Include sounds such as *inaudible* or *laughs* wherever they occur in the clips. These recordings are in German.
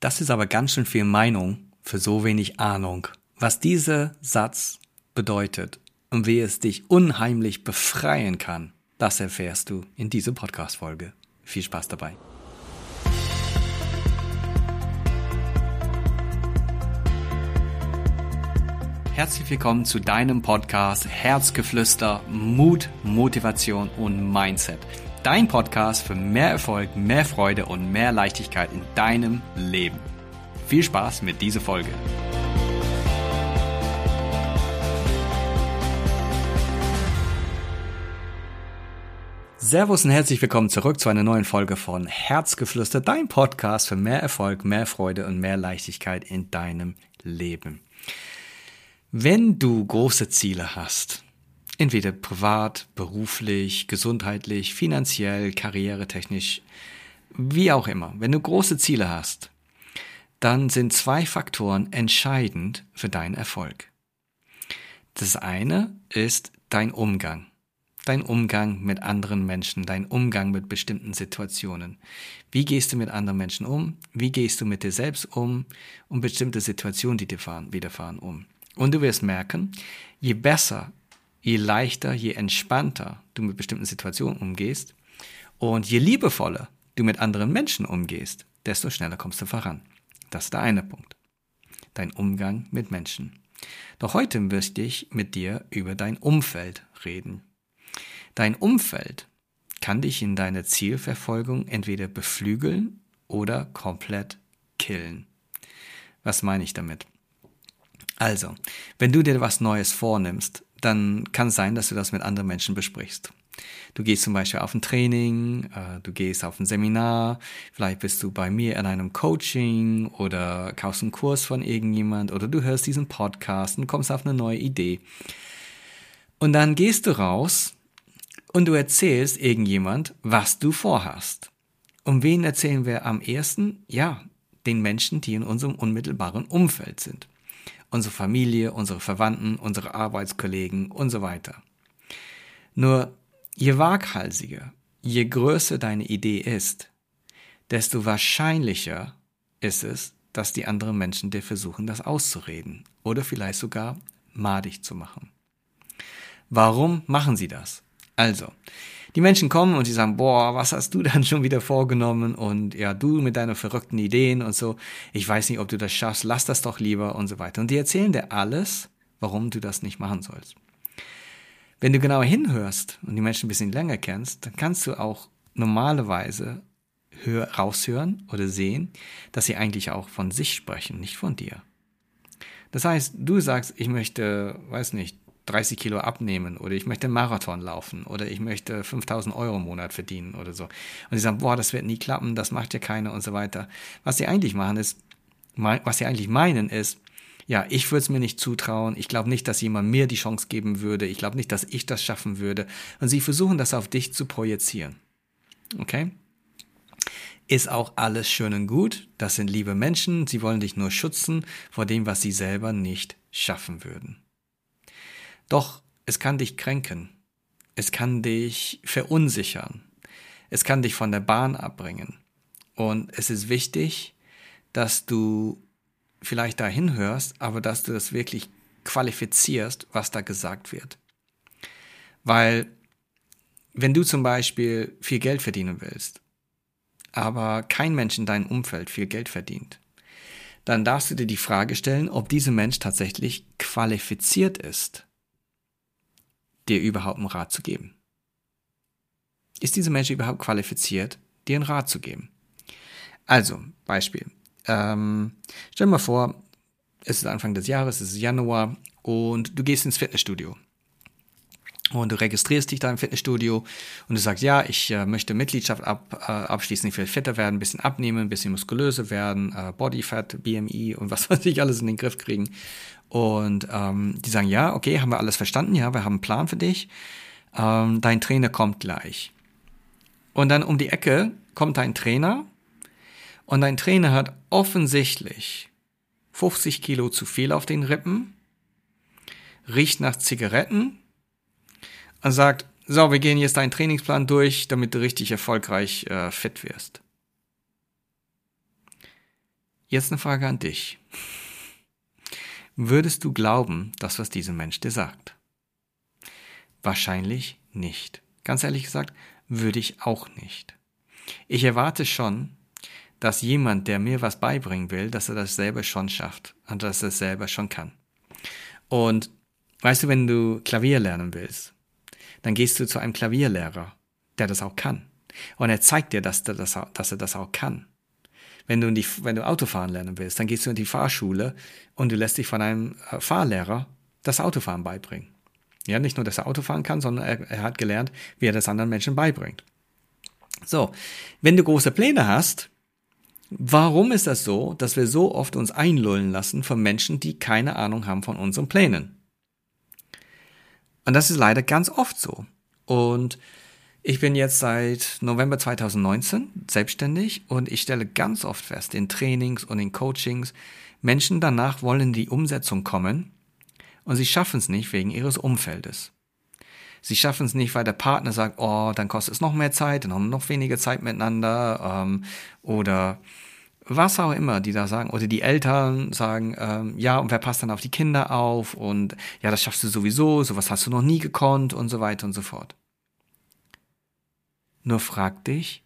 Das ist aber ganz schön viel Meinung für so wenig Ahnung. Was dieser Satz bedeutet und wie es dich unheimlich befreien kann, das erfährst du in dieser Podcast-Folge. Viel Spaß dabei. Herzlich willkommen zu deinem Podcast Herzgeflüster, Mut, Motivation und Mindset Dein Podcast für mehr Erfolg, mehr Freude und mehr Leichtigkeit in deinem Leben. Viel Spaß mit dieser Folge. Servus und herzlich willkommen zurück zu einer neuen Folge von Herzgeflüster, dein Podcast für mehr Erfolg, mehr Freude und mehr Leichtigkeit in deinem Leben. Wenn du große Ziele hast, entweder privat, beruflich, gesundheitlich, finanziell, karrieretechnisch, wie auch immer. Wenn du große Ziele hast, dann sind zwei Faktoren entscheidend für deinen Erfolg. Das eine ist dein Umgang. Dein Umgang mit anderen Menschen, dein Umgang mit bestimmten Situationen. Wie gehst du mit anderen Menschen um? Wie gehst du mit dir selbst um? Und bestimmte Situationen, die dir widerfahren, um. Und du wirst merken, je besser je leichter, je entspannter du mit bestimmten Situationen umgehst und je liebevoller du mit anderen Menschen umgehst, desto schneller kommst du voran. Das ist der eine Punkt. Dein Umgang mit Menschen. Doch heute möchte ich mit dir über dein Umfeld reden. Dein Umfeld kann dich in deiner Zielverfolgung entweder beflügeln oder komplett killen. Was meine ich damit? Also, wenn du dir was Neues vornimmst, dann kann es sein, dass du das mit anderen Menschen besprichst. Du gehst zum Beispiel auf ein Training, äh, du gehst auf ein Seminar, vielleicht bist du bei mir in einem Coaching oder kaufst einen Kurs von irgendjemand oder du hörst diesen Podcast und kommst auf eine neue Idee. Und dann gehst du raus und du erzählst irgendjemand, was du vorhast. Um wen erzählen wir am ersten? Ja, den Menschen, die in unserem unmittelbaren Umfeld sind unsere Familie, unsere Verwandten, unsere Arbeitskollegen und so weiter. Nur je waghalsiger, je größer deine Idee ist, desto wahrscheinlicher ist es, dass die anderen Menschen dir versuchen, das auszureden oder vielleicht sogar madig zu machen. Warum machen sie das? Also, die Menschen kommen und sie sagen, boah, was hast du *laughs* dann schon wieder vorgenommen? Und ja, du mit deinen verrückten Ideen und so. Ich weiß nicht, ob du das schaffst. Lass das doch lieber und so weiter. Und die erzählen dir alles, warum du das nicht machen sollst. Wenn du genauer hinhörst und die Menschen ein bisschen länger kennst, dann kannst du auch normalerweise hör, raushören oder sehen, dass sie eigentlich auch von sich sprechen, nicht von dir. Das heißt, du sagst, ich möchte, weiß nicht, 30 Kilo abnehmen oder ich möchte einen Marathon laufen oder ich möchte 5000 Euro im Monat verdienen oder so. Und sie sagen, boah, das wird nie klappen, das macht ja keiner und so weiter. Was sie eigentlich machen ist, was sie eigentlich meinen ist, ja, ich würde es mir nicht zutrauen, ich glaube nicht, dass jemand mir die Chance geben würde, ich glaube nicht, dass ich das schaffen würde. Und sie versuchen das auf dich zu projizieren. Okay? Ist auch alles schön und gut, das sind liebe Menschen, sie wollen dich nur schützen vor dem, was sie selber nicht schaffen würden. Doch es kann dich kränken. Es kann dich verunsichern. Es kann dich von der Bahn abbringen. Und es ist wichtig, dass du vielleicht dahin hörst, aber dass du das wirklich qualifizierst, was da gesagt wird. Weil wenn du zum Beispiel viel Geld verdienen willst, aber kein Mensch in deinem Umfeld viel Geld verdient, dann darfst du dir die Frage stellen, ob dieser Mensch tatsächlich qualifiziert ist, dir überhaupt einen Rat zu geben? Ist dieser Mensch überhaupt qualifiziert, dir einen Rat zu geben? Also, Beispiel. Ähm, stell dir mal vor, es ist Anfang des Jahres, es ist Januar und du gehst ins Fitnessstudio. Und du registrierst dich da im Fitnessstudio und du sagst, ja, ich äh, möchte Mitgliedschaft ab, äh, abschließen, ich will fitter werden, ein bisschen abnehmen, ein bisschen muskulöser werden, äh, Bodyfat, BMI und was *laughs* weiß ich alles in den Griff kriegen. Und ähm, die sagen, ja, okay, haben wir alles verstanden, ja, wir haben einen Plan für dich. Ähm, dein Trainer kommt gleich. Und dann um die Ecke kommt dein Trainer und dein Trainer hat offensichtlich 50 Kilo zu viel auf den Rippen, riecht nach Zigaretten und sagt, so, wir gehen jetzt deinen Trainingsplan durch, damit du richtig erfolgreich äh, fit wirst. Jetzt eine Frage an dich. Würdest du glauben, das, was dieser Mensch dir sagt? Wahrscheinlich nicht. Ganz ehrlich gesagt, würde ich auch nicht. Ich erwarte schon, dass jemand, der mir was beibringen will, dass er das selber schon schafft und dass er es selber schon kann. Und weißt du, wenn du Klavier lernen willst, dann gehst du zu einem Klavierlehrer, der das auch kann. Und er zeigt dir, dass, er das, dass er das auch kann. Wenn du, die, wenn du Autofahren lernen willst, dann gehst du in die Fahrschule und du lässt dich von einem äh, Fahrlehrer das Autofahren beibringen. Ja, nicht nur, dass er Autofahren kann, sondern er, er hat gelernt, wie er das anderen Menschen beibringt. So, wenn du große Pläne hast, warum ist das so, dass wir so oft uns einlullen lassen von Menschen, die keine Ahnung haben von unseren Plänen? Und das ist leider ganz oft so. Und ich bin jetzt seit November 2019 selbstständig und ich stelle ganz oft fest, in Trainings und in Coachings, Menschen danach wollen in die Umsetzung kommen und sie schaffen es nicht wegen ihres Umfeldes. Sie schaffen es nicht, weil der Partner sagt, oh, dann kostet es noch mehr Zeit, dann haben wir noch weniger Zeit miteinander ähm, oder was auch immer, die da sagen. Oder die Eltern sagen, ähm, ja, und wer passt dann auf die Kinder auf und ja, das schaffst du sowieso, sowas hast du noch nie gekonnt und so weiter und so fort. Nur frag dich,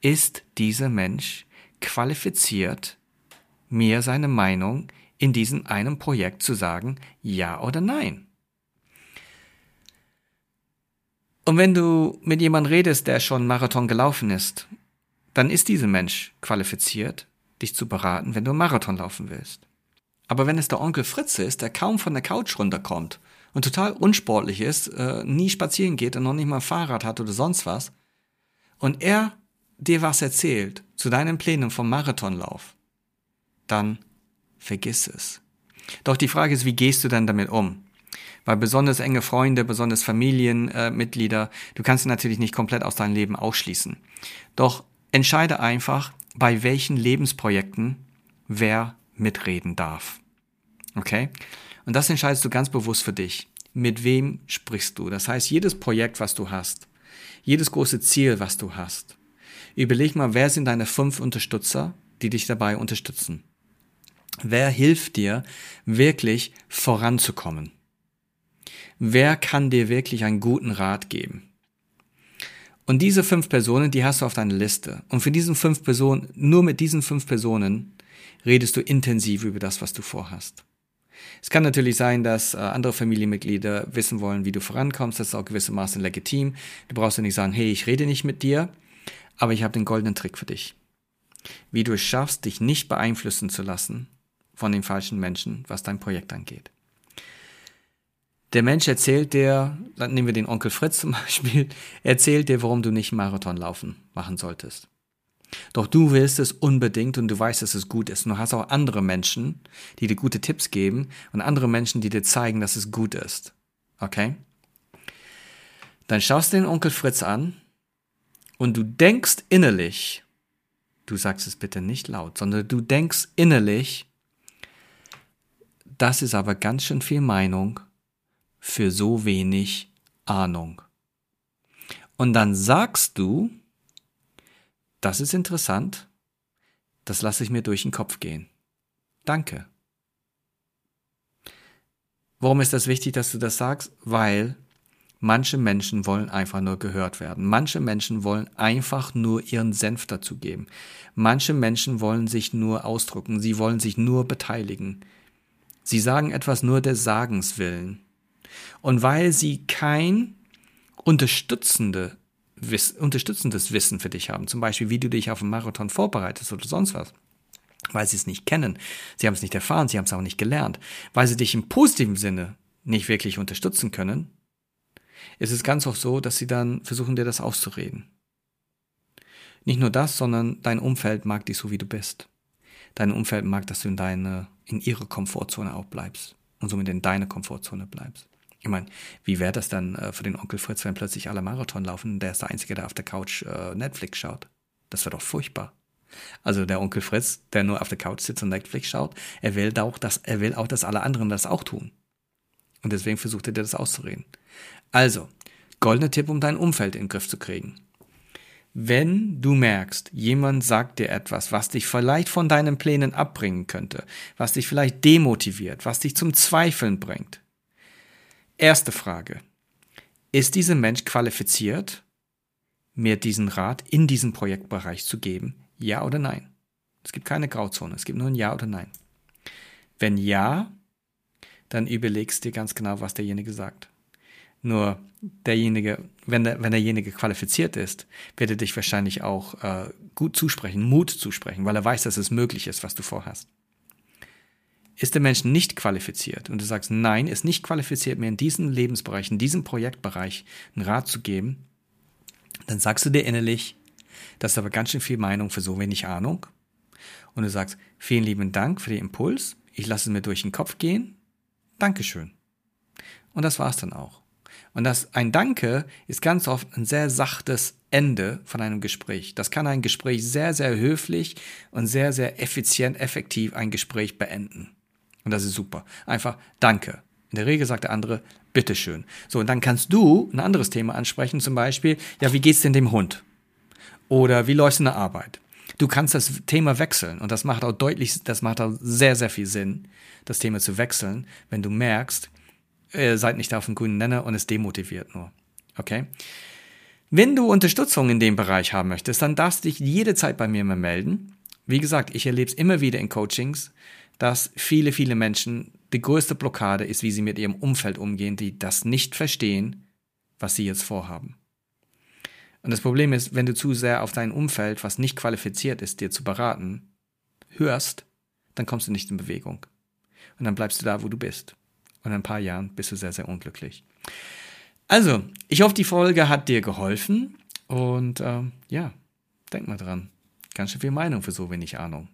ist dieser Mensch qualifiziert, mir seine Meinung in diesem einen Projekt zu sagen, ja oder nein? Und wenn du mit jemandem redest, der schon Marathon gelaufen ist, dann ist dieser Mensch qualifiziert, dich zu beraten, wenn du einen Marathon laufen willst. Aber wenn es der Onkel Fritze ist, der kaum von der Couch runterkommt und total unsportlich ist, äh, nie spazieren geht und noch nicht mal ein Fahrrad hat oder sonst was, und er dir was erzählt zu deinen Plänen vom Marathonlauf, dann vergiss es. Doch die Frage ist, wie gehst du dann damit um? Weil besonders enge Freunde, besonders Familienmitglieder, äh, du kannst sie natürlich nicht komplett aus deinem Leben ausschließen. Doch entscheide einfach, bei welchen Lebensprojekten wer mitreden darf. Okay? Und das entscheidest du ganz bewusst für dich. Mit wem sprichst du? Das heißt, jedes Projekt, was du hast, jedes große Ziel, was du hast, überleg mal, wer sind deine fünf Unterstützer, die dich dabei unterstützen? Wer hilft dir, wirklich voranzukommen? Wer kann dir wirklich einen guten Rat geben? Und diese fünf Personen, die hast du auf deiner Liste. Und für diesen fünf Personen, nur mit diesen fünf Personen, redest du intensiv über das, was du vorhast. Es kann natürlich sein, dass äh, andere Familienmitglieder wissen wollen, wie du vorankommst. Das ist auch gewissermaßen legitim. Du brauchst ja nicht sagen, hey, ich rede nicht mit dir, aber ich habe den goldenen Trick für dich. Wie du es schaffst, dich nicht beeinflussen zu lassen von den falschen Menschen, was dein Projekt angeht. Der Mensch erzählt dir, dann nehmen wir den Onkel Fritz zum *laughs* Beispiel, erzählt dir, warum du nicht Marathon laufen machen solltest. Doch du willst es unbedingt und du weißt, dass es gut ist. Und du hast auch andere Menschen, die dir gute Tipps geben und andere Menschen, die dir zeigen, dass es gut ist. Okay? Dann schaust du den Onkel Fritz an und du denkst innerlich, du sagst es bitte nicht laut, sondern du denkst innerlich, das ist aber ganz schön viel Meinung für so wenig Ahnung. Und dann sagst du, das ist interessant, das lasse ich mir durch den Kopf gehen. Danke. Warum ist das wichtig, dass du das sagst? Weil manche Menschen wollen einfach nur gehört werden. Manche Menschen wollen einfach nur ihren Senf dazugeben. Manche Menschen wollen sich nur ausdrücken. Sie wollen sich nur beteiligen. Sie sagen etwas nur des Sagens willen. Und weil sie kein unterstützende, Wiss, unterstützendes Wissen für dich haben, zum Beispiel wie du dich auf einen Marathon vorbereitest oder sonst was, weil sie es nicht kennen, sie haben es nicht erfahren, sie haben es auch nicht gelernt, weil sie dich im positiven Sinne nicht wirklich unterstützen können, ist es ganz oft so, dass sie dann versuchen, dir das auszureden. Nicht nur das, sondern dein Umfeld mag dich so, wie du bist. Dein Umfeld mag, dass du in deine, in ihre Komfortzone auch bleibst und somit in deine Komfortzone bleibst. Ich meine, wie wäre das dann äh, für den Onkel Fritz, wenn plötzlich alle Marathon laufen und der ist der Einzige, der auf der Couch äh, Netflix schaut? Das wäre doch furchtbar. Also der Onkel Fritz, der nur auf der Couch sitzt und Netflix schaut, er will auch, dass, er will auch, dass alle anderen das auch tun. Und deswegen versucht er dir das auszureden. Also, goldener Tipp, um dein Umfeld in den Griff zu kriegen. Wenn du merkst, jemand sagt dir etwas, was dich vielleicht von deinen Plänen abbringen könnte, was dich vielleicht demotiviert, was dich zum Zweifeln bringt. Erste Frage. Ist dieser Mensch qualifiziert, mir diesen Rat in diesem Projektbereich zu geben? Ja oder nein? Es gibt keine Grauzone, es gibt nur ein Ja oder Nein. Wenn ja, dann überlegst dir ganz genau, was derjenige sagt. Nur derjenige, wenn, der, wenn derjenige qualifiziert ist, wird er dich wahrscheinlich auch äh, gut zusprechen, Mut zusprechen, weil er weiß, dass es möglich ist, was du vorhast. Ist der Mensch nicht qualifiziert und du sagst, nein, ist nicht qualifiziert, mir in diesem Lebensbereich, in diesem Projektbereich einen Rat zu geben, dann sagst du dir innerlich, das ist aber ganz schön viel Meinung für so wenig Ahnung. Und du sagst, vielen lieben Dank für den Impuls, ich lasse es mir durch den Kopf gehen, Dankeschön. Und das war's dann auch. Und das ein Danke ist ganz oft ein sehr sachtes Ende von einem Gespräch. Das kann ein Gespräch sehr, sehr höflich und sehr, sehr effizient, effektiv ein Gespräch beenden. Und das ist super. Einfach Danke. In der Regel sagt der andere Bitteschön. So, und dann kannst du ein anderes Thema ansprechen, zum Beispiel, ja, wie geht's denn dem Hund? Oder wie läuft's in der Arbeit? Du kannst das Thema wechseln und das macht auch deutlich, das macht auch sehr, sehr viel Sinn, das Thema zu wechseln, wenn du merkst, ihr seid nicht auf dem grünen Nenner und es demotiviert nur. Okay? Wenn du Unterstützung in dem Bereich haben möchtest, dann darfst du dich jederzeit bei mir mal melden. Wie gesagt, ich erlebe es immer wieder in Coachings, dass viele, viele Menschen die größte Blockade ist, wie sie mit ihrem Umfeld umgehen, die das nicht verstehen, was sie jetzt vorhaben. Und das Problem ist, wenn du zu sehr auf dein Umfeld, was nicht qualifiziert ist, dir zu beraten, hörst, dann kommst du nicht in Bewegung. Und dann bleibst du da, wo du bist. Und in ein paar Jahren bist du sehr, sehr unglücklich. Also, ich hoffe, die Folge hat dir geholfen. Und ähm, ja, denk mal dran. Ganz schön viel Meinung für so wenig Ahnung.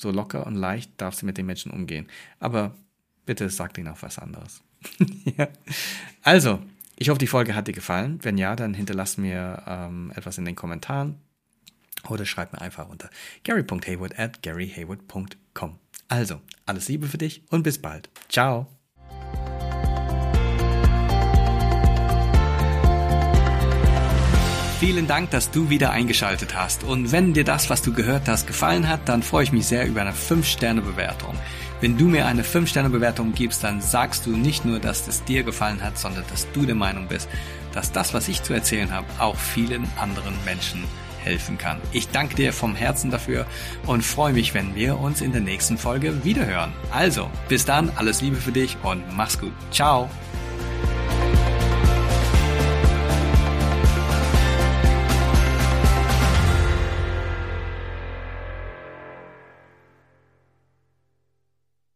So locker und leicht darfst du mit den Menschen umgehen. Aber bitte sag ihnen auch was anderes. *laughs* ja. Also, ich hoffe, die Folge hat dir gefallen. Wenn ja, dann hinterlass mir ähm, etwas in den Kommentaren oder schreib mir einfach unter gary.hayward at garyhayward.com. Also, alles Liebe für dich und bis bald. Ciao. Vielen Dank, dass du wieder eingeschaltet hast. Und wenn dir das, was du gehört hast, gefallen hat, dann freue ich mich sehr über eine 5-Sterne-Bewertung. Wenn du mir eine 5-Sterne-Bewertung gibst, dann sagst du nicht nur, dass es dir gefallen hat, sondern dass du der Meinung bist, dass das, was ich zu erzählen habe, auch vielen anderen Menschen helfen kann. Ich danke dir vom Herzen dafür und freue mich, wenn wir uns in der nächsten Folge wiederhören. Also, bis dann, alles Liebe für dich und mach's gut. Ciao.